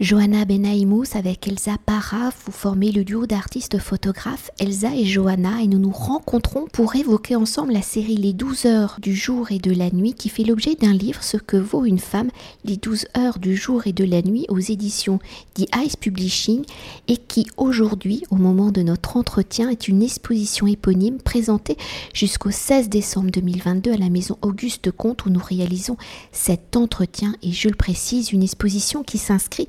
Johanna Benaïmous avec Elsa Parra, vous formez le duo d'artistes photographes Elsa et Johanna et nous nous rencontrons pour évoquer ensemble la série Les 12 heures du jour et de la nuit qui fait l'objet d'un livre Ce que vaut une femme, les 12 heures du jour et de la nuit aux éditions The Ice Publishing et qui aujourd'hui, au moment de notre entretien, est une exposition éponyme présentée jusqu'au 16 décembre 2022 à la maison Auguste Comte où nous réalisons cet entretien. Et je le précise, une exposition qui s'inscrit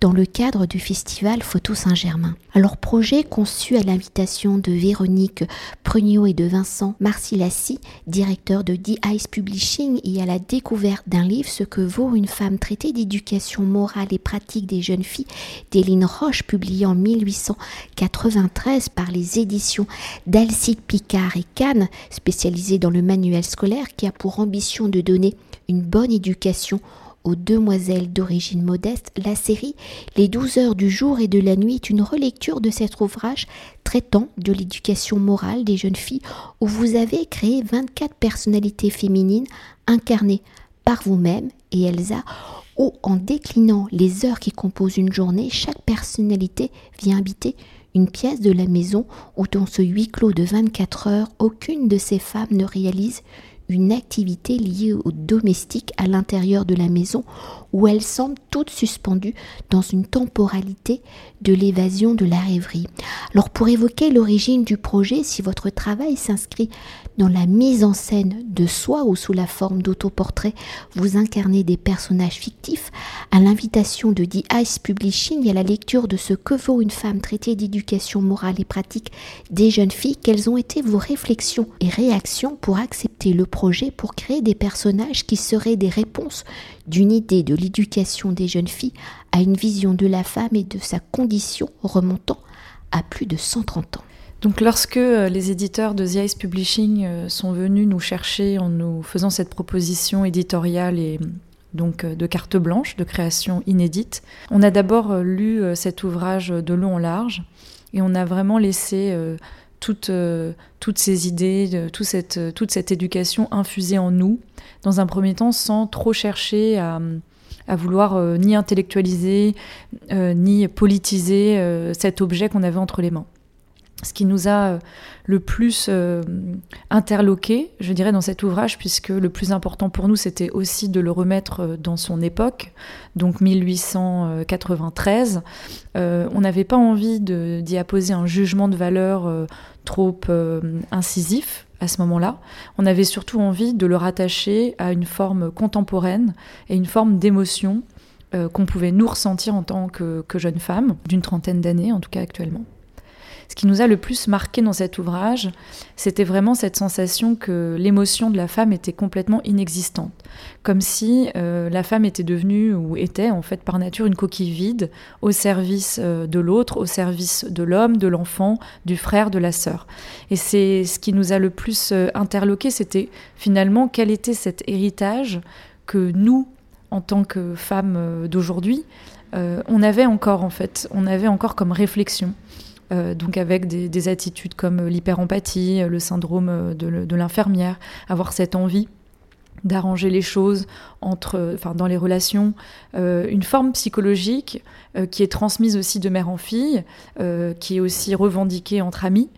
dans le cadre du festival Photo Saint-Germain. Alors projet conçu à l'invitation de Véronique Prugnot et de Vincent Marcilassi, directeur de The Ice Publishing et à la découverte d'un livre Ce que vaut une femme traité d'éducation morale et pratique des jeunes filles d'Éline Roche publié en 1893 par les éditions d'Alcide Picard et Cannes spécialisé dans le manuel scolaire qui a pour ambition de donner une bonne éducation aux demoiselles d'origine modeste, la série Les douze heures du jour et de la nuit est une relecture de cet ouvrage traitant de l'éducation morale des jeunes filles où vous avez créé 24 personnalités féminines incarnées par vous-même et Elsa où en déclinant les heures qui composent une journée, chaque personnalité vient habiter une pièce de la maison où dans ce huis clos de 24 heures, aucune de ces femmes ne réalise une activité liée au domestique à l'intérieur de la maison où elles semblent toutes suspendues dans une temporalité de l'évasion de la rêverie. Alors pour évoquer l'origine du projet, si votre travail s'inscrit dans la mise en scène de soi ou sous la forme d'autoportrait, vous incarnez des personnages fictifs, à l'invitation de The Ice Publishing et à la lecture de ce que vaut une femme traitée d'éducation morale et pratique des jeunes filles, quelles ont été vos réflexions et réactions pour accepter le projet pour créer des personnages qui seraient des réponses d'une idée de l'éducation des jeunes filles à une vision de la femme et de sa condition remontant à plus de 130 ans. Donc lorsque euh, les éditeurs de The Publishing euh, sont venus nous chercher en nous faisant cette proposition éditoriale et donc euh, de carte blanche, de création inédite, on a d'abord lu cet ouvrage de long en large et on a vraiment laissé toutes, toutes ces idées, toute cette, toute cette éducation infusée en nous, dans un premier temps sans trop chercher à, à vouloir ni intellectualiser, ni politiser cet objet qu'on avait entre les mains ce qui nous a euh, le plus euh, interloqué, je dirais, dans cet ouvrage, puisque le plus important pour nous, c'était aussi de le remettre euh, dans son époque, donc 1893. on n'avait pas envie d'y apposer un jugement de valeur trop incisif à ce moment-là. On avait surtout envie de le rattacher à une forme contemporaine et une forme d'émotion qu'on pouvait nous ressentir en tant que, que jeunes femmes, d'une trentaine d'années en tout cas actuellement. Ce qui nous a le plus marqué dans cet ouvrage, c'était vraiment cette sensation que l'émotion de la femme était complètement inexistante. Comme si euh, la femme était devenue, ou était en fait par nature, une coquille vide au service euh, de l'autre, au service de l'homme, de l'enfant, du frère, de la sœur. Et c'est ce qui nous a le plus euh, interloqué, c'était finalement quel était cet héritage que nous, en tant que femmes d'aujourd'hui, on avait encore en fait, on avait encore comme réflexion. Euh, donc avec des, attitudes comme l'hyperempathie, le syndrome de, l'infirmière, avoir cette envie d'arranger les choses entre, enfin, dans les relations, euh, une forme psychologique euh, qui est transmise aussi de mère en fille, qui est aussi revendiquée entre amis.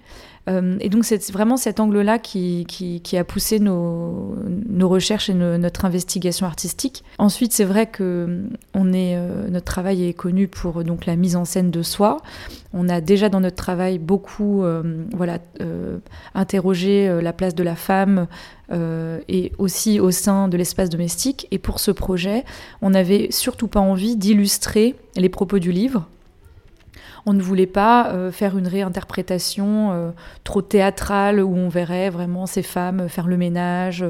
Euh, et donc c'est vraiment cet angle-là qui, a poussé nos, recherches et notre investigation artistique. Ensuite, c'est vrai que est, euh, notre travail est connu pour donc la mise en scène de soi. On a déjà dans notre travail beaucoup euh, voilà, interrogé la place de la femme et aussi au sein de l'espace domestique. Et pour ce projet, on n'avait surtout pas envie d'illustrer les propos du livre on ne voulait pas euh, faire une réinterprétation euh, trop théâtrale où on verrait vraiment ces femmes faire le ménage.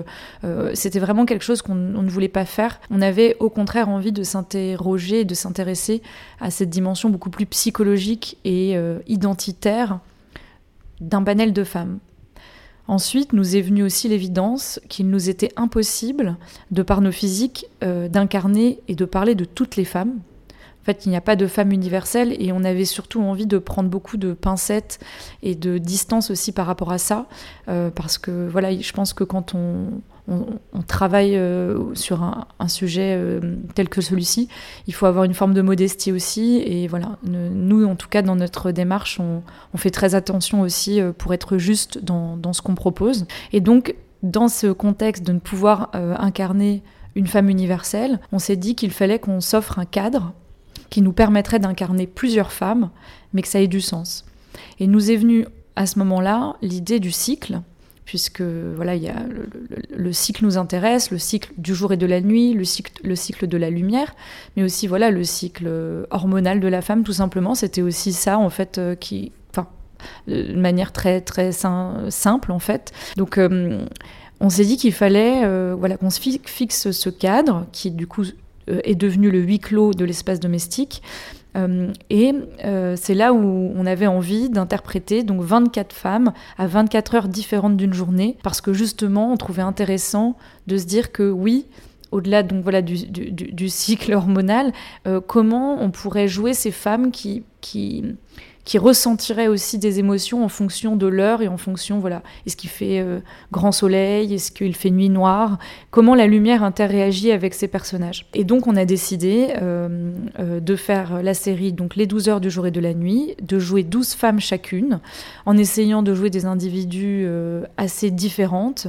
Euh, c'était vraiment quelque chose qu'on ne voulait pas faire. On avait au contraire envie de s'interroger, de s'intéresser à cette dimension beaucoup plus psychologique et identitaire d'un panel de femmes. Ensuite, nous est venue aussi l'évidence qu'il nous était impossible, de par nos physiques, d'incarner et de parler de toutes les femmes, fait, il n'y a pas de femme universelle et on avait surtout envie de prendre beaucoup de pincettes et de distance aussi par rapport à ça, euh, parce que voilà, je pense que quand on, travaille sur un, sujet tel que celui-ci, il faut avoir une forme de modestie aussi. Et voilà, nous, en tout cas, dans notre démarche, on, fait très attention aussi pour être juste dans, dans ce qu'on propose. Et donc, dans ce contexte de ne pouvoir incarner une femme universelle, on s'est dit qu'il fallait qu'on s'offre un cadre qui nous permettrait d'incarner plusieurs femmes, mais que ça ait du sens. Et nous est venu à ce moment-là l'idée du cycle, puisque voilà, il y a le, cycle nous intéresse, le cycle du jour et de la nuit, le cycle, le cycle de la lumière, mais aussi voilà le cycle hormonal de la femme, tout simplement. C'était aussi ça en fait euh, qui, enfin, de manière très très simple en fait. Donc euh, on s'est dit qu'il fallait euh, voilà qu'on se fixe ce cadre qui du coup euh, est devenu le huis clos de l'espace domestique. Euh, et euh, c'est là où on avait envie d'interpréter donc 24 femmes à 24 heures différentes d'une journée, parce que justement, on trouvait intéressant de se dire que oui, au-delà donc voilà du, du, cycle hormonal, comment on pourrait jouer ces femmes qui, qui qui ressentirait aussi des émotions en fonction de l'heure et en fonction, voilà, est-ce qu'il fait euh, grand soleil, est-ce qu'il fait nuit noire, comment la lumière interréagit avec ces personnages. Et donc on a décidé euh, euh, de faire la série, donc les 12 heures du jour et de la nuit, de jouer 12 femmes chacune, en essayant de jouer des individus assez différentes,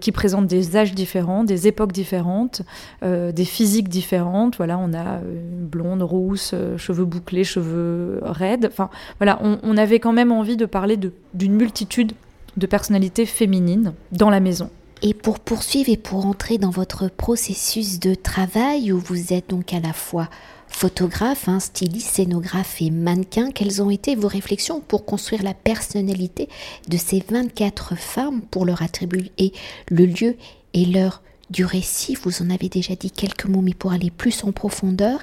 qui présentent des âges différents, des époques différentes, des physiques différentes. Voilà, on a blonde, rousse, cheveux bouclés, cheveux raides. Enfin, voilà, on, avait quand même envie de parler d'une multitude de personnalités féminines dans la maison. Et pour poursuivre et pour entrer dans votre processus de travail où vous êtes donc à la fois photographe, hein, styliste, scénographe et mannequin, quelles ont été vos réflexions pour construire la personnalité de ces 24 femmes pour leur attribuer le lieu et l'heure du récit? Vous en avez déjà dit quelques mots, mais pour aller plus en profondeur.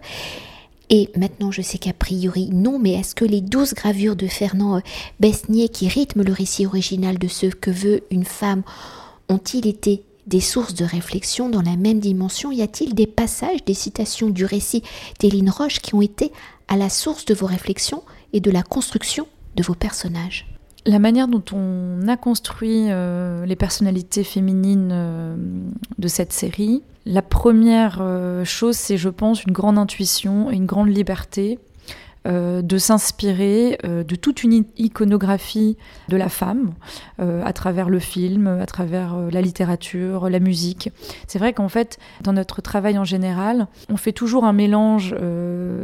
Et maintenant, je sais qu'a priori, non, mais est-ce que les douze gravures de Fernand euh, Besnier qui rythment le récit original de ce que veut une femme ont-ils été des sources de réflexion dans la même dimension? Y a-t-il des passages, des citations du récit d'Éline Roche qui ont été à la source de vos réflexions et de la construction de vos personnages? La manière dont on a construit euh, les personnalités féminines euh, de cette série, la première euh, chose, c'est, je pense, une grande intuition et une grande liberté de s'inspirer de toute une iconographie de la femme à travers le film, à travers la littérature, la musique. C'est vrai qu'en fait, dans notre travail en général, on fait toujours un mélange,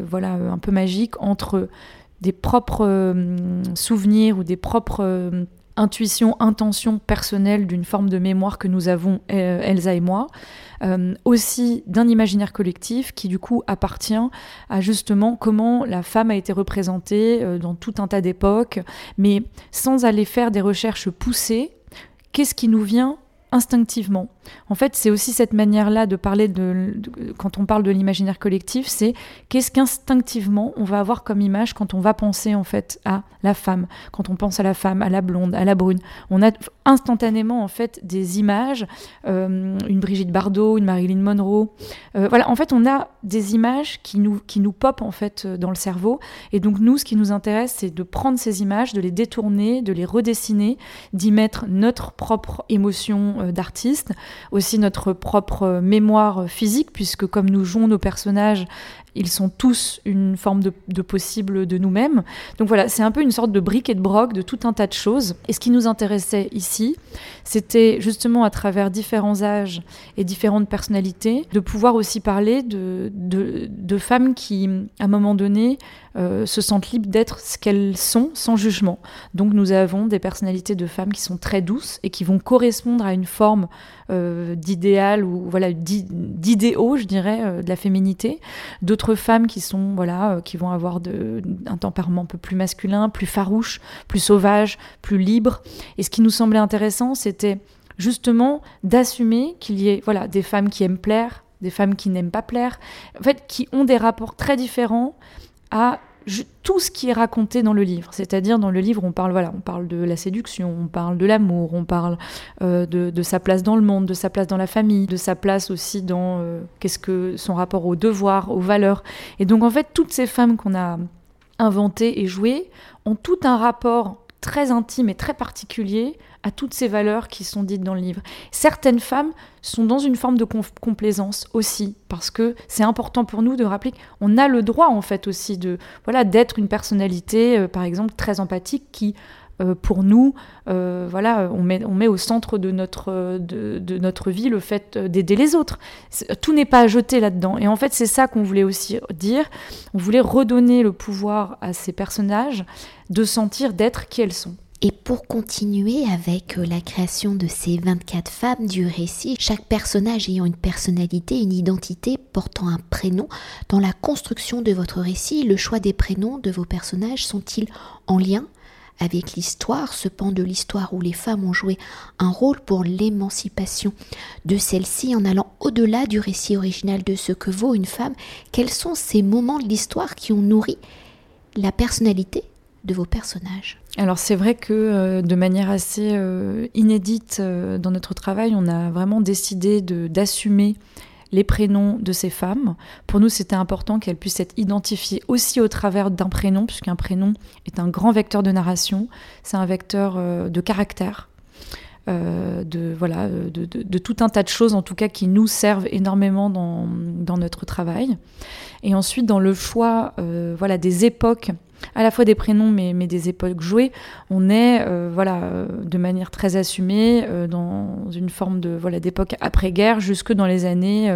voilà, un peu magique entre des propres euh, souvenirs ou des propres euh, intuitions, intentions personnelles d'une forme de mémoire que nous avons, euh, Elsa et moi, aussi d'un imaginaire collectif qui du coup appartient à justement comment la femme a été représentée dans tout un tas d'époques, mais sans aller faire des recherches poussées, qu'est-ce qui nous vient instinctivement? En fait, c'est aussi cette manière-là de parler de, quand on parle de l'imaginaire collectif, c'est qu'est-ce qu'instinctivement on va avoir comme image quand on va penser en fait à la femme, quand on pense à la femme, à la blonde, à la brune. On a instantanément en fait des images, euh, une Brigitte Bardot, une Marilyn Monroe. Euh, voilà, en fait, on a des images qui nous qui nous popent en fait dans le cerveau. Et donc nous, ce qui nous intéresse, c'est de prendre ces images, de les détourner, de les redessiner, d'y mettre notre propre émotion euh, d'artiste aussi notre propre mémoire physique, puisque comme nous jouons nos personnages, ils sont tous une forme de, possible de nous-mêmes. Donc voilà, c'est un peu une sorte de brique et de broc de tout un tas de choses. Et ce qui nous intéressait ici, c'était justement à travers différents âges et différentes personnalités, de pouvoir aussi parler de, de, femmes qui, à un moment donné, euh, se sentent libres d'être ce qu'elles sont sans jugement. Donc nous avons des personnalités de femmes qui sont très douces et qui vont correspondre à une forme euh, d'idéal ou voilà d'idéaux, je dirais, euh, de la féminité. D'autres femmes qui sont voilà, qui vont avoir un tempérament un peu plus masculin, plus farouche, plus sauvage, plus libre. Et ce qui nous semblait intéressant, c'est justement d'assumer qu'il y ait voilà, des femmes qui aiment plaire, des femmes qui n'aiment pas plaire, en fait, qui ont des rapports très différents à tout ce qui est raconté dans le livre. C'est-à-dire dans le livre, on parle de la séduction, on parle de l'amour, on parle euh, de, sa place dans le monde, de sa place dans la famille, de sa place aussi dans euh, qu'est-ce que son rapport au devoir, aux valeurs. Et donc en fait, toutes ces femmes qu'on a inventées et jouées ont tout un rapport très intime et très particulier à toutes ces valeurs qui sont dites dans le livre. Certaines femmes sont dans une forme de complaisance aussi, parce que c'est important pour nous de rappeler qu'on a le droit en fait aussi de voilà d'être une personnalité, euh, par exemple, très empathique qui euh, pour nous, euh, voilà, on met, on met au centre de notre, de, notre vie le fait d'aider les autres. Tout n'est pas à jeter là-dedans. Et en fait, c'est ça qu'on voulait aussi dire. On voulait redonner le pouvoir à ces personnages de sentir, d'être qui elles sont. Et pour continuer avec euh, la création de ces 24 femmes du récit, chaque personnage ayant une personnalité, une identité, portant un prénom, dans la construction de votre récit, le choix des prénoms de vos personnages sont-ils en lien avec l'histoire, ce pan de l'histoire où les femmes ont joué un rôle pour l'émancipation de celle-ci en allant au-delà du récit original de ce que vaut une femme, quels sont ces moments de l'histoire qui ont nourri la personnalité de vos personnages? Alors c'est vrai que euh, de manière assez euh, inédite euh, dans notre travail, on a vraiment décidé d'assumer les prénoms de ces femmes. Pour nous, c'était important qu'elles puissent être identifiées aussi au travers d'un prénom, puisqu'un prénom est un grand vecteur de narration, c'est un vecteur de caractère. de voilà de, tout un tas de choses en tout cas qui nous servent énormément dans, dans notre travail et ensuite dans le choix voilà des époques à la fois des prénoms mais, des époques jouées, on est euh, voilà euh, de manière très assumée euh, dans une forme de voilà d'époque après-guerre jusque dans les années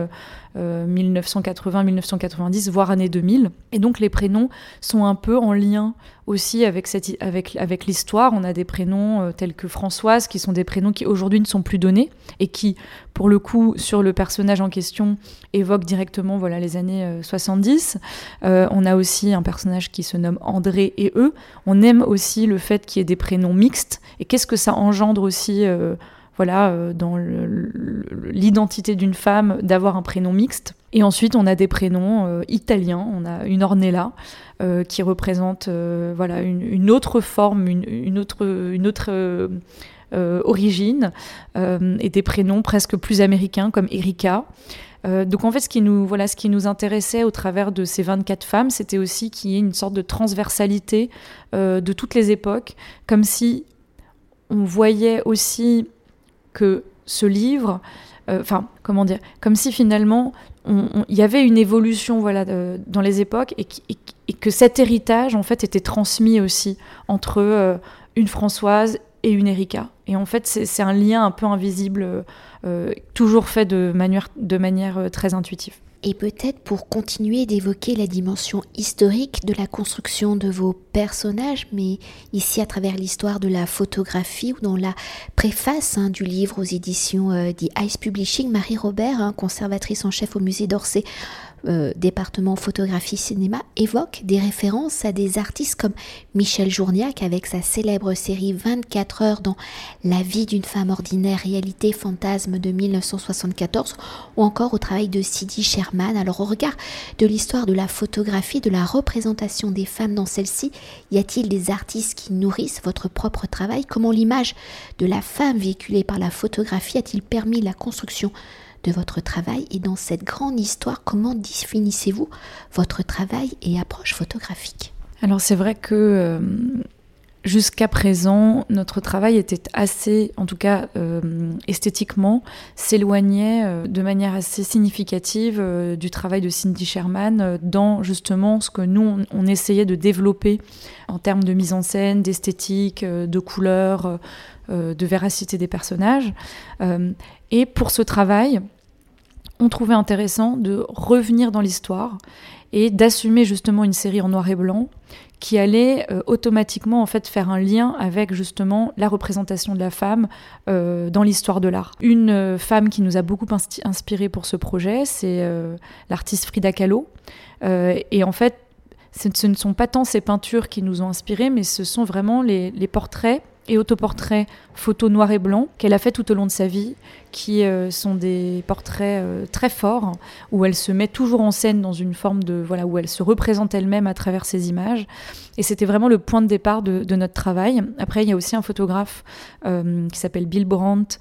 1980-1990 voire années 2000 et donc les prénoms sont un peu en lien aussi avec avec avec l'histoire, on a des prénoms tels que Françoise qui sont des prénoms qui aujourd'hui ne sont plus donnés et qui pour le coup sur le personnage en question évoquent directement voilà les années 70. on a aussi un personnage qui se nomme André et eux. On aime aussi le fait qu'il y ait des prénoms mixtes. Et qu'est-ce que ça engendre aussi euh, voilà, euh, dans l'identité d'une femme d'avoir un prénom mixte. Et ensuite, on a des prénoms euh, italiens. On a une Ornella qui représente voilà, une, autre forme, une, autre, une autre origine, et des prénoms presque plus américains comme Erika. Euh, donc en fait, ce qui nous, voilà, ce qui nous intéressait au travers de ces 24 femmes, c'était aussi qu'il y ait une sorte de transversalité euh, de toutes les époques, comme si on voyait aussi que ce livre, euh, enfin, comment dire, comme si finalement il y avait une évolution voilà, dans les époques et, que cet héritage en fait était transmis aussi entre une Françoise et une Erika. Et en fait, c'est un lien un peu invisible, euh, toujours fait de manière, de manière euh, très intuitive. Et peut-être pour continuer d'évoquer la dimension historique de la construction de vos personnages, mais ici à travers l'histoire de la photographie ou dans la préface hein, du livre aux éditions euh, Ice Publishing, Marie Robert, hein, conservatrice en chef au musée d'Orsay, euh, département photographie cinéma évoque des références à des artistes comme Michel Journiac avec sa célèbre série 24 heures dans La vie d'une femme ordinaire, réalité fantasme de 1974 ou encore au travail de Sidi Sherman. Alors au regard de l'histoire de la photographie, de la représentation des femmes dans celle-ci, y a-t-il des artistes qui nourrissent votre propre travail? Comment l'image de la femme véhiculée par la photographie a-t-il permis la construction de votre travail? Et dans cette grande histoire, comment définissez-vous votre travail et approche photographique? Alors c'est vrai que euh, jusqu'à présent, notre travail était assez, en tout cas euh, esthétiquement, s'éloignait euh, de manière assez significative du travail de Cindy Sherman dans justement ce que nous, on, essayait de développer en termes de mise en scène, d'esthétique, de couleurs, de véracité des personnages. et pour ce travail, on trouvait intéressant de revenir dans l'histoire et d'assumer justement une série en noir et blanc qui allait euh, automatiquement en fait faire un lien avec justement la représentation de la femme euh, dans l'histoire de l'art. Une euh, femme qui nous a beaucoup inspiré pour ce projet, c'est l'artiste Frida Kahlo. et en fait, ce ne sont pas tant ces peintures qui nous ont inspirés, mais ce sont vraiment les, les portraits et autoportraits photos noir et blanc qu'elle a fait tout au long de sa vie, qui euh, sont des portraits euh, très forts, où elle se met toujours en scène dans une forme de voilà où elle se représente elle-même à travers ces images. Et c'était vraiment le point de départ de, notre travail. Après, il y a aussi un photographe euh, qui s'appelle Bill Brandt,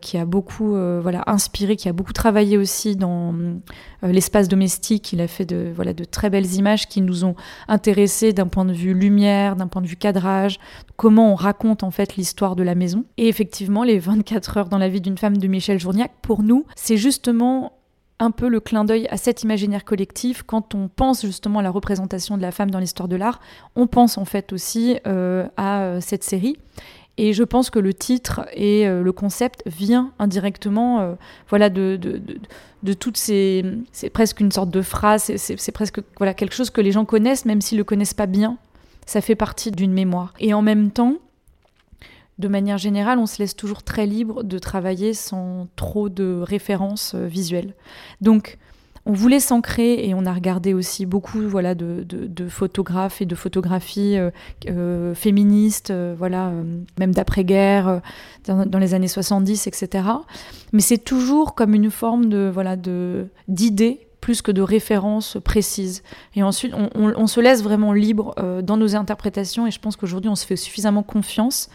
qui a beaucoup voilà inspiré, qui a beaucoup travaillé aussi dans l'espace domestique. Il a fait de voilà de très belles images qui nous ont intéressés d'un point de vue lumière, d'un point de vue cadrage, comment on en fait l'histoire de la maison. Et effectivement, les 24 heures dans la vie d'une femme de Michel Journiac, pour nous, c'est justement un peu le clin d'œil à cet imaginaire collectif. Quand on pense justement à la représentation de la femme dans l'histoire de l'art, on pense en fait aussi euh, à euh, cette série. Et je pense que le titre et euh, le concept vient indirectement voilà, de, de, de, toutes ces... C'est presque une sorte de phrase, c'est presque voilà, quelque chose que les gens connaissent, même s'ils ne le connaissent pas bien. Ça fait partie d'une mémoire. Et en même temps, de manière générale, on se laisse toujours très libre de travailler sans trop de références euh, visuelles. Donc, on voulait s'ancrer et on a regardé aussi beaucoup voilà, de, photographes et de photographies euh, euh, féministes, voilà, même d'après-guerre, dans, les années 70, etc. Mais c'est toujours comme une forme de voilà d'idée plus que de références précises. Et ensuite, on, se laisse vraiment libre dans nos interprétations et je pense qu'aujourd'hui, on se fait suffisamment confiance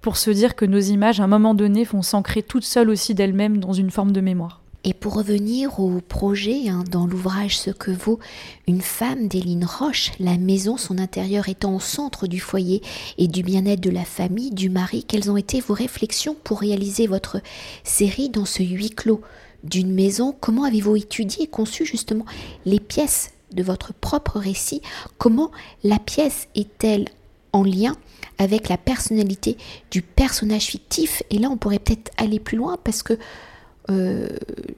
pour se dire que nos images, à un moment donné, vont s'ancrer toutes seules aussi d'elles-mêmes dans une forme de mémoire. Et pour revenir au projet, hein, dans l'ouvrage Ce que vaut une femme d'Éline Roche, la maison, son intérieur étant au centre du foyer et du bien-être de la famille, du mari, quelles ont été vos réflexions pour réaliser votre série dans ce huis clos d'une maison? Comment avez-vous étudié et conçu justement les pièces de votre propre récit? Comment la pièce est-elle en lien avec la personnalité du personnage fictif. Et là, on pourrait peut-être aller plus loin parce que euh,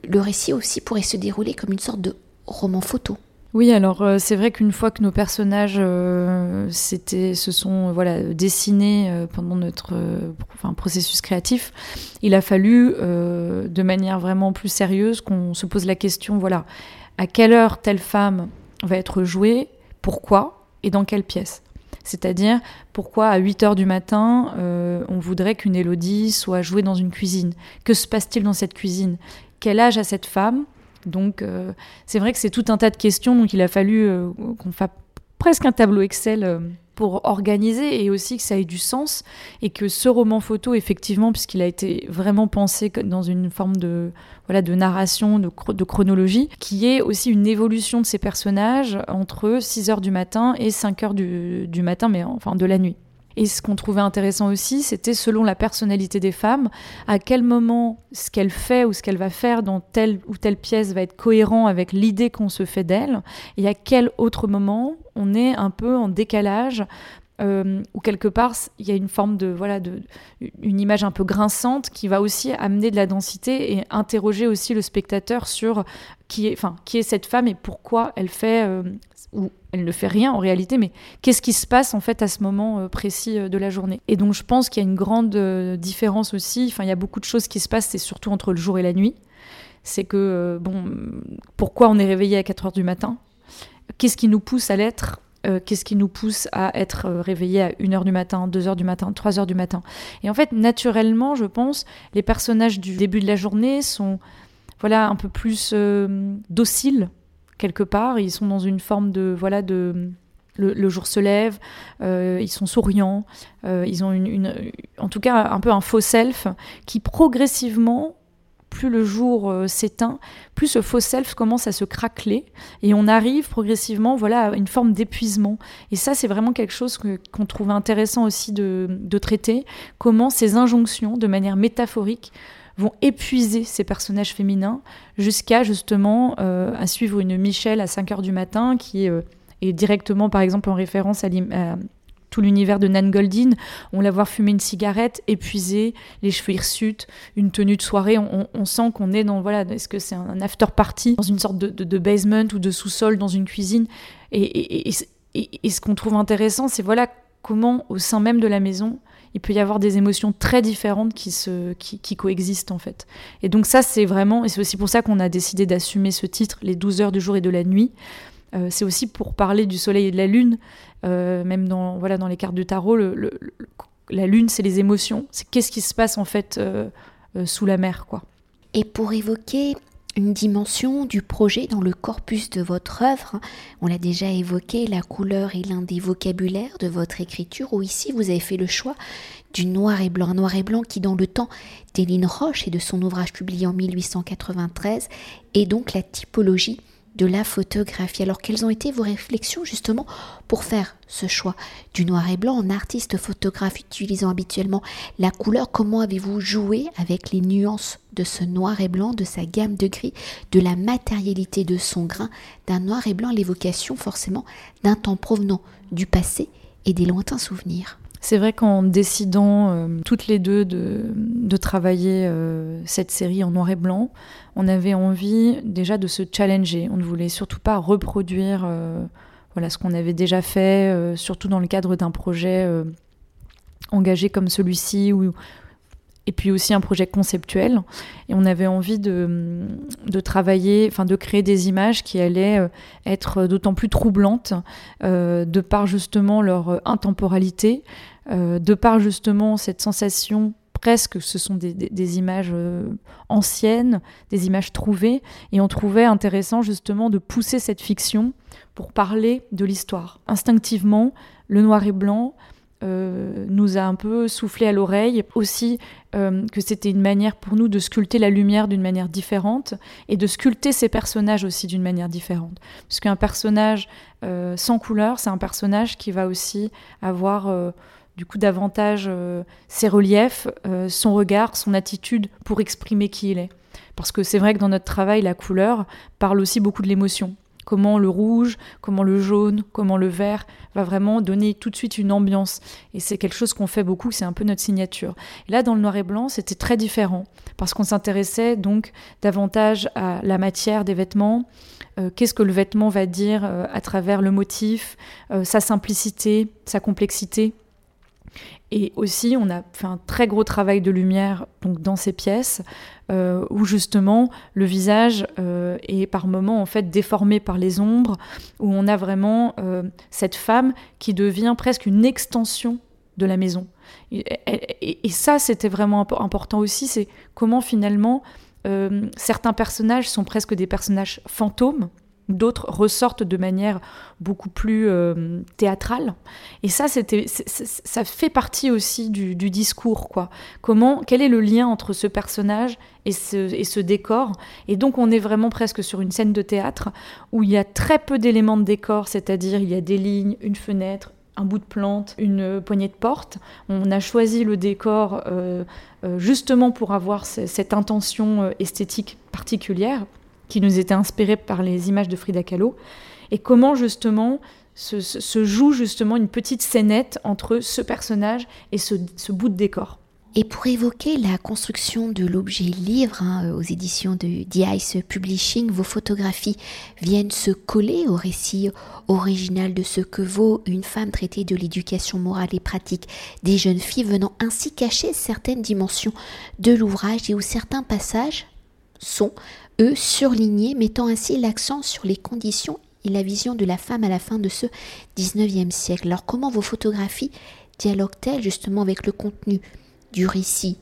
le récit aussi pourrait se dérouler comme une sorte de roman photo. Oui, alors euh, c'est vrai qu'une fois que nos personnages euh, se sont voilà dessinés pendant notre processus créatif, il a fallu de manière vraiment plus sérieuse qu'on se pose la question voilà à quelle heure telle femme va être jouée, pourquoi et dans quelle pièce. C'est-à-dire, pourquoi à 8 heures du matin, euh, on voudrait qu'une Élodie soit jouée dans une cuisine? Que se passe-t-il dans cette cuisine? Quel âge a cette femme? Donc, euh, c'est vrai que c'est tout un tas de questions, donc il a fallu euh, qu'on fasse presque un tableau Excel pour organiser et aussi que ça ait du sens et que ce roman photo, effectivement, puisqu'il a été vraiment pensé dans une forme de, voilà, de narration, de, de chronologie, qui est aussi une évolution de ces personnages entre 6 heures du matin et 5 heures du, du matin, mais enfin de la nuit. Et ce qu'on trouvait intéressant aussi, c'était selon la personnalité des femmes, à quel moment ce qu'elle fait ou ce qu'elle va faire dans telle ou telle pièce va être cohérent avec l'idée qu'on se fait d'elle, et à quel autre moment on est un peu en décalage euh, ou quelque part il y a une forme de voilà de une image un peu grinçante qui va aussi amener de la densité et interroger aussi le spectateur sur qui est enfin qui est cette femme et pourquoi elle fait euh, ou elle ne fait rien en réalité, mais qu'est-ce qui se passe en fait à ce moment euh, précis euh, de la journée. Et donc je pense qu'il y a une grande différence aussi, enfin il y a beaucoup de choses qui se passent, c'est surtout entre le jour et la nuit. C'est que, bon, pourquoi on est réveillé à 4 heures du matin? Qu'est-ce qui nous pousse à l'être? Qu'est-ce qui nous pousse à être réveillé à 1 heure du matin, 2 heures du matin, 3 heures du matin Et en fait, naturellement, je pense, les personnages du début de la journée sont voilà, un peu plus dociles quelque part. Ils sont dans une forme de voilà de le, jour se lève, euh, ils sont souriants, euh, ils ont une, en tout cas un peu un faux self qui progressivement, plus le jour euh, s'éteint, plus ce faux self commence à se craqueler et on arrive progressivement voilà à une forme d'épuisement. Et ça c'est vraiment quelque chose qu'on trouve intéressant aussi de, traiter, comment ces injonctions de manière métaphorique vont épuiser ces personnages féminins jusqu'à justement euh, à suivre une Michelle à 5 heures du matin qui euh, est directement par exemple en référence à, tout l'univers de Nan Goldin. On la voir fumer une cigarette, épuisée, les cheveux hirsutes, une tenue de soirée. On, sent qu'on est dans voilà, est-ce que c'est un after party dans une sorte de, basement ou de sous-sol dans une cuisine. Et, et ce qu'on trouve intéressant, c'est voilà comment au sein même de la maison, il peut y avoir des émotions très différentes qui, se, qui, coexistent en fait. Et donc ça, c'est vraiment, et c'est aussi pour ça qu'on a décidé d'assumer ce titre, les 12 heures du jour et de la nuit. Euh, c'est aussi pour parler du soleil et de la lune, euh, même dans, voilà, dans les cartes de tarot, la lune, c'est les émotions, c'est qu'est-ce qui se passe en fait euh, sous la mer, quoi. Et pour évoquer une dimension du projet dans le corpus de votre œuvre. On l'a déjà évoqué, la couleur est l'un des vocabulaires de votre écriture, où ici vous avez fait le choix du noir et blanc, un noir et blanc qui dans le temps d'Éline Roche et de son ouvrage publié en 1893 est donc la typologie de la photographie. Alors quelles ont été vos réflexions justement pour faire ce choix du noir et blanc en artiste photographe utilisant habituellement la couleur? Comment avez-vous joué avec les nuances de ce noir et blanc, de sa gamme de gris, de la matérialité de son grain, d'un noir et blanc, l'évocation forcément d'un temps provenant du passé et des lointains souvenirs? C'est vrai qu'en décidant euh, toutes les deux de, travailler euh, cette série en noir et blanc, on avait envie déjà de se challenger. On ne voulait surtout pas reproduire euh, voilà, ce qu'on avait déjà fait, surtout dans le cadre d'un projet engagé comme celui-ci, et puis aussi un projet conceptuel. Et on avait envie de, travailler, enfin de créer des images qui allaient être d'autant plus troublantes de par justement leur intemporalité, de par justement cette sensation presque ce sont des, images euh, anciennes, des images trouvées, et on trouvait intéressant justement de pousser cette fiction pour parler de l'histoire. Instinctivement, le noir et blanc euh, nous a un peu soufflé à l'oreille aussi que c'était une manière pour nous de sculpter la lumière d'une manière différente et de sculpter ces personnages aussi d'une manière différente. Parce qu'un personnage sans couleur, c'est un personnage qui va aussi avoir du coup davantage euh, ses reliefs, euh, son regard, son attitude pour exprimer qui il est. Parce que c'est vrai que dans notre travail, la couleur parle aussi beaucoup de l'émotion. Comment le rouge, comment le jaune, comment le vert va vraiment donner tout de suite une ambiance. Et c'est quelque chose qu'on fait beaucoup, c'est un peu notre signature. Là, dans le noir et blanc, c'était très différent, parce qu'on s'intéressait donc davantage à la matière des vêtements, euh, qu'est-ce que le vêtement va dire à travers le motif, sa simplicité, sa complexité. Et aussi, on a fait un très gros travail de lumière donc dans ces pièces, euh, où justement le visage euh, est par moments en fait déformé par les ombres, où on a vraiment euh, cette femme qui devient presque une extension de la maison. Et, ça, c'était vraiment important aussi, c'est comment finalement certains personnages sont presque des personnages fantômes, d'autres ressortent de manière beaucoup plus euh, théâtrale. Et ça, c'était, ça fait partie aussi du, discours, quoi. Comment, quel est le lien entre ce personnage et ce, et ce décor? Et donc, on est vraiment presque sur une scène de théâtre où il y a très peu d'éléments de décor, c'est-à-dire il y a des lignes, une fenêtre, un bout de plante, une poignée de porte. On a choisi le décor euh, euh, justement pour avoir cette intention esthétique particulière qui nous était inspiré par les images de Frida Kahlo, et comment justement se, joue justement une petite scénette entre ce personnage et ce, bout de décor. Et pour évoquer la construction de l'objet livre hein, aux éditions de The Ice Publishing, vos photographies viennent se coller au récit original de ce que vaut une femme traitée de l'éducation morale et pratique des jeunes filles, venant ainsi cacher certaines dimensions de l'ouvrage et où certains passages sont eux surlignés, mettant ainsi l'accent sur les conditions et la vision de la femme à la fin de ce 19e siècle. Alors comment vos photographies dialoguent-elles justement avec le contenu du récit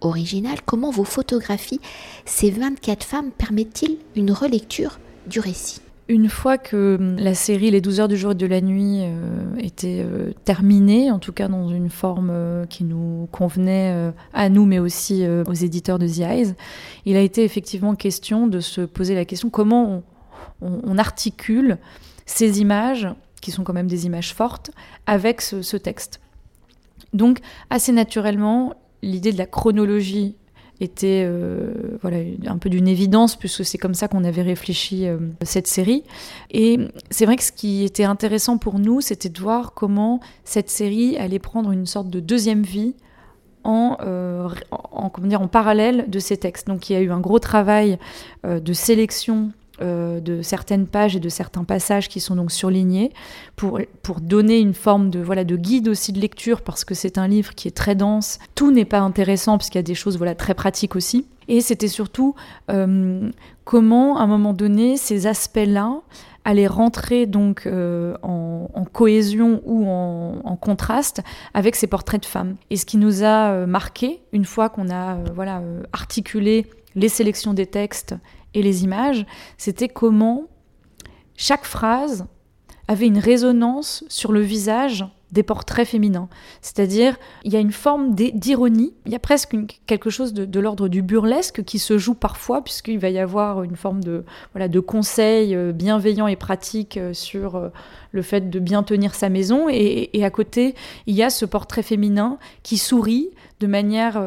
original? Comment vos photographies, ces 24 femmes, permettent-ils une relecture du récit? Une fois que hum, la série Les 12 heures du jour et de la nuit euh, était euh, terminée, en tout cas dans une forme euh, qui nous convenait à nous, mais aussi aux éditeurs de The Eyes, il a été effectivement question de se poser la question comment on, articule ces images, qui sont quand même des images fortes, avec ce texte. Donc, assez naturellement, l'idée de la chronologie était euh, voilà, un peu d'une évidence, puisque c'est comme ça qu'on avait réfléchi euh, cette série. Et c'est vrai que ce qui était intéressant pour nous, c'était de voir comment cette série allait prendre une sorte de deuxième vie en, euh, en, comment en parallèle de ces textes. Donc il y a eu un gros travail de sélection euh, de certaines pages et de certains passages qui sont donc surlignés pour, pour donner une forme de, voilà, de guide aussi de lecture parce que c'est un livre qui est très dense. Tout n'est pas intéressant puisqu'il y a des choses voilà, très pratiques aussi. Et c'était surtout euh, comment, à un moment donné, ces aspects-là allaient rentrer donc euh, en, cohésion ou en, en, contraste avec ces portraits de femmes. Et ce qui nous a marqué, une fois qu'on a voilà, articulé les sélections des textes et les images, c'était comment chaque phrase avait une résonance sur le visage des portraits féminins. C'est-à-dire, il y a une forme d'ironie, il y a presque quelque chose de, l'ordre du burlesque qui se joue parfois, puisqu'il va y avoir une forme de, voilà, de conseil euh, bienveillant et pratique euh, sur euh, le fait de bien tenir sa maison. Et, à côté, il y a ce portrait féminin qui sourit de manière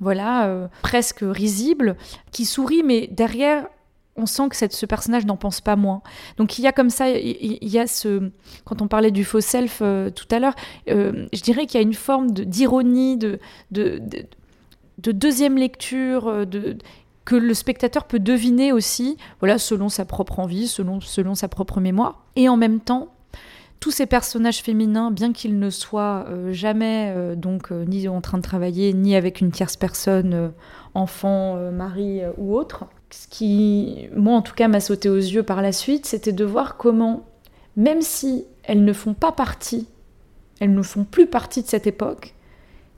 voilà presque risible, qui sourit, mais derrière on sent que ce personnage n'en pense pas moins. Donc il y a comme ça, il, y a ce, quand on parlait du faux self euh, tout à l'heure, euh, je dirais qu'il y a une forme d'ironie, de de, de, deuxième lecture, euh, que le spectateur peut deviner aussi, voilà, selon sa propre envie, selon, selon sa propre mémoire. Et en même temps, tous ces personnages féminins, bien qu'ils ne soient jamais donc ni en train de travailler, ni avec une tierce personne, enfant, mari ou autre, ce qui, moi en tout cas, m'a sauté aux yeux par la suite, c'était de voir comment, même si elles ne font pas partie, elles ne font plus partie de cette époque,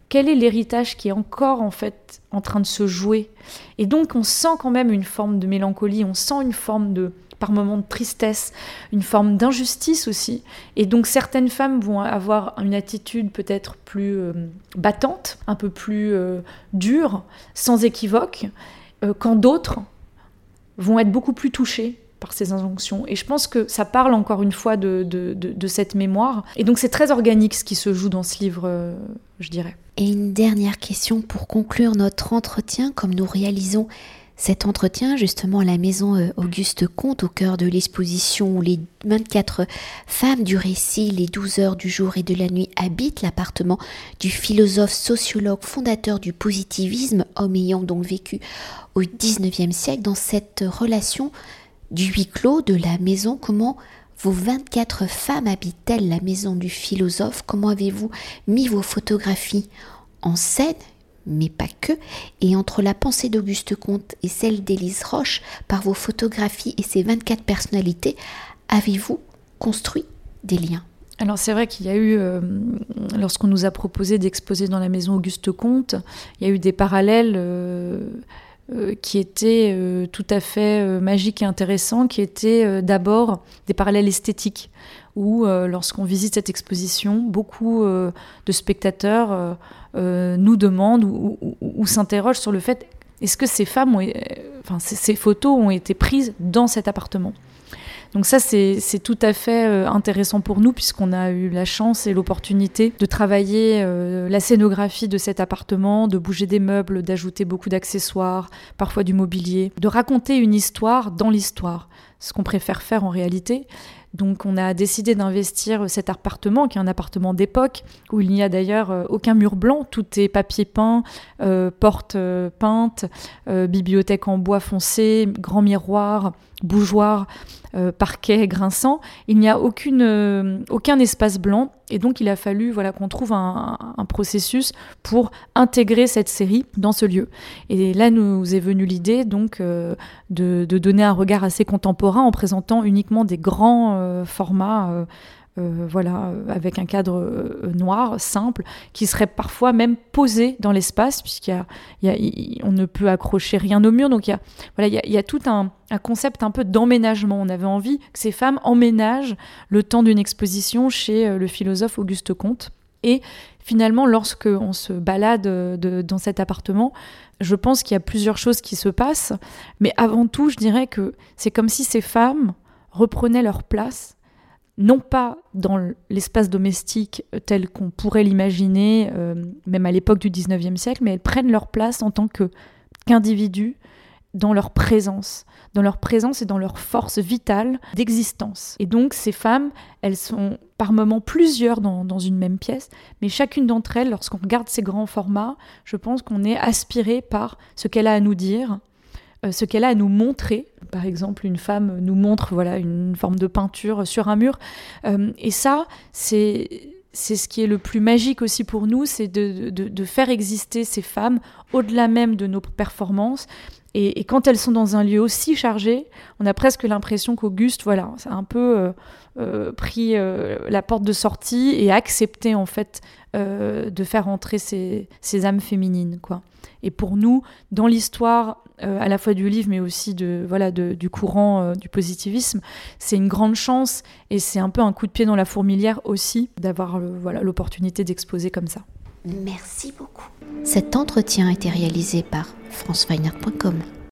quel est l'héritage qui est encore en fait en train de se jouer? Et donc on sent quand même une forme de mélancolie, on sent une forme de, par moments de tristesse, une forme d'injustice aussi. Et donc certaines femmes vont avoir une attitude peut-être plus euh, battante, un peu plus euh, dure, sans équivoque, euh, quand d'autres vont être beaucoup plus touchés par ces injonctions. Et je pense que ça parle encore une fois de, de, cette mémoire. Et donc c'est très organique ce qui se joue dans ce livre, euh, je dirais. Et une dernière question pour conclure notre entretien, comme nous réalisons cet entretien justement la maison euh, Auguste Comte au cœur de l'exposition où les 24 femmes du récit, les 12 heures du jour et de la nuit habitent l'appartement du philosophe sociologue fondateur du positivisme, homme ayant donc vécu au 19e siècle dans cette relation du huis clos de la maison, comment vos 24 femmes habitent-elles la maison du philosophe? Comment avez-vous mis vos photographies en scène? Mais pas que, et entre la pensée d'Auguste Comte et celle d'Élise Roche, par vos photographies et ses 24 personnalités, avez-vous construit des liens? Alors c'est vrai qu'il y a eu, euh, lorsqu'on nous a proposé d'exposer dans la maison Auguste Comte, il y a eu des parallèles euh, euh, qui étaient tout à fait magiques et intéressants, qui étaient d'abord des parallèles esthétiques, où lorsqu'on visite cette exposition, beaucoup de spectateurs euh, nous demandent ou, s'interrogent sur le fait est-ce que ces femmes, ont, ces, photos ont été prises dans cet appartement? Donc ça, c'est tout à fait euh, intéressant pour nous puisqu'on a eu la chance et l'opportunité de travailler euh, la scénographie de cet appartement, de bouger des meubles, d'ajouter beaucoup d'accessoires, parfois du mobilier, de raconter une histoire dans l'histoire, ce qu'on préfère faire en réalité. Donc on a décidé d'investir cet appartement, qui est un appartement d'époque, où il n'y a d'ailleurs euh, aucun mur blanc, tout est papier peint, euh, porte euh, peinte, bibliothèque en bois foncé, grand miroir, bougeoir. Euh, parquet grinçant, il n'y a euh, aucun espace blanc. Et donc il a fallu voilà, qu'on trouve un, processus pour intégrer cette série dans ce lieu. Et là nous est venue l'idée donc euh, de, de, donner un regard assez contemporain en présentant uniquement des grands formats euh, voilà, euh, avec un cadre euh, noir, simple, qui serait parfois même posé dans l'espace, puisqu'il y on ne peut accrocher rien au mur. Donc il y a, voilà, il y a, tout un, concept un peu d'emménagement. On avait envie que ces femmes emménagent le temps d'une exposition chez le philosophe Auguste Comte. Et finalement, lorsque on se balade dans cet appartement, je pense qu'il y a plusieurs choses qui se passent. Mais avant tout, je dirais que c'est comme si ces femmes reprenaient leur place non pas dans l'espace domestique tel qu'on pourrait l'imaginer, euh, même à l'époque du 19e siècle, mais elles prennent leur place en tant qu'individus dans leur présence, dans leur présence et dans leur force vitale d'existence. Et donc ces femmes, elles sont par moments plusieurs dans, dans une même pièce, mais chacune d'entre elles, lorsqu'on regarde ces grands formats, je pense qu'on est aspiré par ce qu'elle a à nous dire, euh, ce qu'elle a à nous montrer. Par exemple, une femme nous montre voilà une forme de peinture sur un mur. Euh, et ça, c'est c'est ce qui est le plus magique aussi pour nous, c'est de, de, faire exister ces femmes au-delà même de nos performances. Et, quand elles sont dans un lieu aussi chargé, on a presque l'impression qu'Auguste, voilà, a un peu euh, pris la porte de sortie et accepté en fait de faire entrer ces, ces âmes féminines, quoi. Et pour nous, dans l'histoire euh, à la fois du livre mais aussi de, voilà, du courant euh, du positivisme, c'est une grande chance et c'est un peu un coup de pied dans la fourmilière aussi d'avoir voilà, l'opportunité d'exposer comme ça. Merci beaucoup. Cet entretien a été réalisé par franceweiner.com.